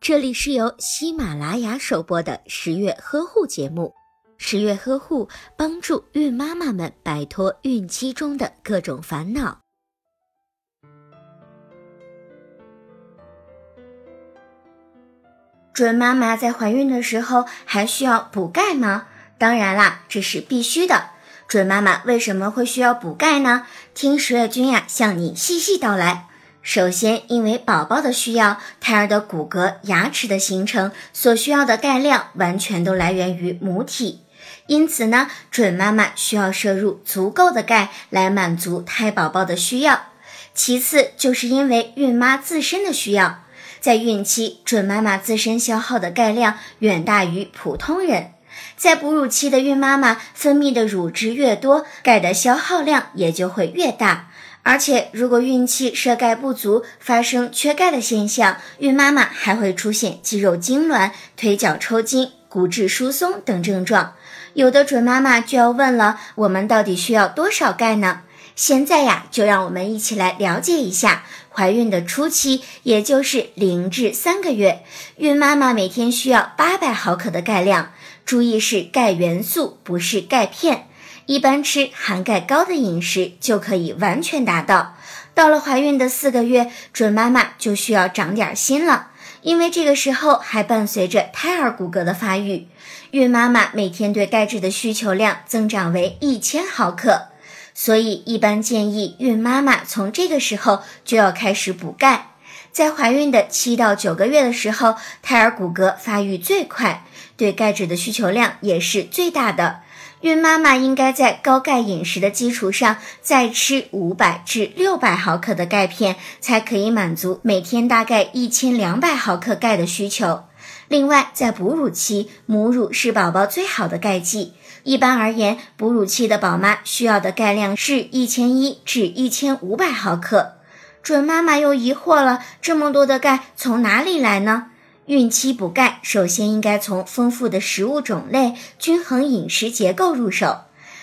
这里是由喜马拉雅首播的十月呵护节目。十月呵护帮助孕妈妈们摆脱孕期中的各种烦恼。准妈妈在怀孕的时候还需要补钙吗？当然啦，这是必须的。准妈妈为什么会需要补钙呢？听十月君呀向你细细道来。首先，因为宝宝的需要，胎儿的骨骼、牙齿的形成所需要的钙量完全都来源于母体，因此呢，准妈妈需要摄入足够的钙来满足胎宝宝的需要。其次，就是因为孕妈自身的需要，在孕期，准妈妈自身消耗的钙量远大于普通人，在哺乳期的孕妈妈分泌的乳汁越多，钙的消耗量也就会越大。而且，如果孕期摄钙不足，发生缺钙的现象，孕妈妈还会出现肌肉痉挛、腿脚抽筋、骨质疏松等症状。有的准妈妈就要问了：我们到底需要多少钙呢？现在呀，就让我们一起来了解一下怀孕的初期，也就是零至三个月，孕妈妈每天需要八百毫克的钙量。注意是钙元素，不是钙片。一般吃含钙高的饮食就可以完全达到。到了怀孕的四个月，准妈妈就需要长点心了，因为这个时候还伴随着胎儿骨骼的发育。孕妈妈每天对钙质的需求量增长为一千毫克，所以一般建议孕妈妈从这个时候就要开始补钙。在怀孕的七到九个月的时候，胎儿骨骼发育最快，对钙质的需求量也是最大的。孕妈妈应该在高钙饮食的基础上，再吃五百至六百毫克的钙片，才可以满足每天大概一千两百毫克钙的需求。另外，在哺乳期，母乳是宝宝最好的钙剂。一般而言，哺乳期的宝妈需要的钙量是一千一至一千五百毫克。准妈妈又疑惑了：这么多的钙从哪里来呢？孕期补钙，首先应该从丰富的食物种类、均衡饮食结构入手。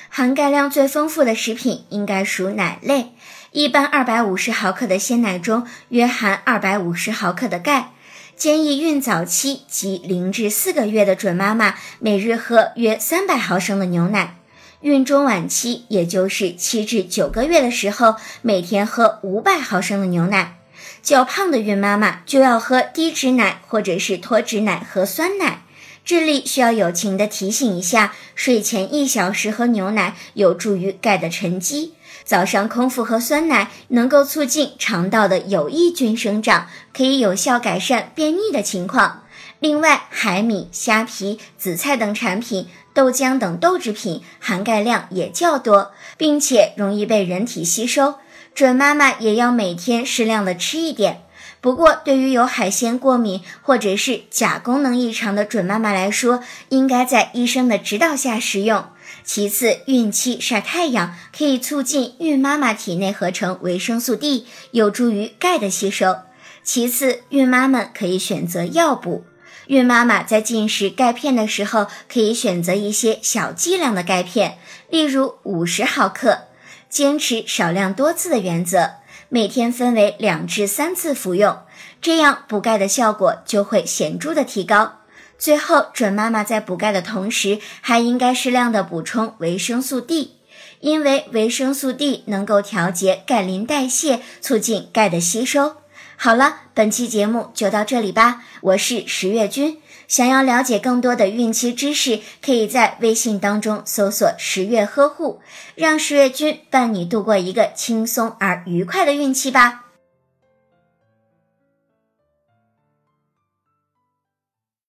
含钙量最丰富的食品应该属奶类，一般二百五十毫克的鲜奶中约含二百五十毫克的钙。建议孕早期及零至四个月的准妈妈每日喝约三百毫升的牛奶。孕中晚期，也就是七至九个月的时候，每天喝五百毫升的牛奶。较胖的孕妈妈就要喝低脂奶或者是脱脂奶和酸奶。这里需要友情的提醒一下：睡前一小时喝牛奶有助于钙的沉积。早上空腹喝酸奶能够促进肠道的有益菌生长，可以有效改善便秘的情况。另外，海米、虾皮、紫菜等产品、豆浆等豆制品含钙量也较多，并且容易被人体吸收。准妈妈也要每天适量的吃一点。不过，对于有海鲜过敏或者是钾功能异常的准妈妈来说，应该在医生的指导下食用。其次，孕期晒太阳可以促进孕妈妈体内合成维生素 D，有助于钙的吸收。其次，孕妈们可以选择药补。孕妈妈在进食钙片的时候，可以选择一些小剂量的钙片，例如五十毫克。坚持少量多次的原则，每天分为两至三次服用，这样补钙的效果就会显著的提高。最后，准妈妈在补钙的同时，还应该适量的补充维生素 D，因为维生素 D 能够调节钙磷代谢，促进钙的吸收。好了，本期节目就到这里吧，我是十月君。想要了解更多的孕期知识，可以在微信当中搜索“十月呵护”，让十月君伴你度过一个轻松而愉快的孕期吧。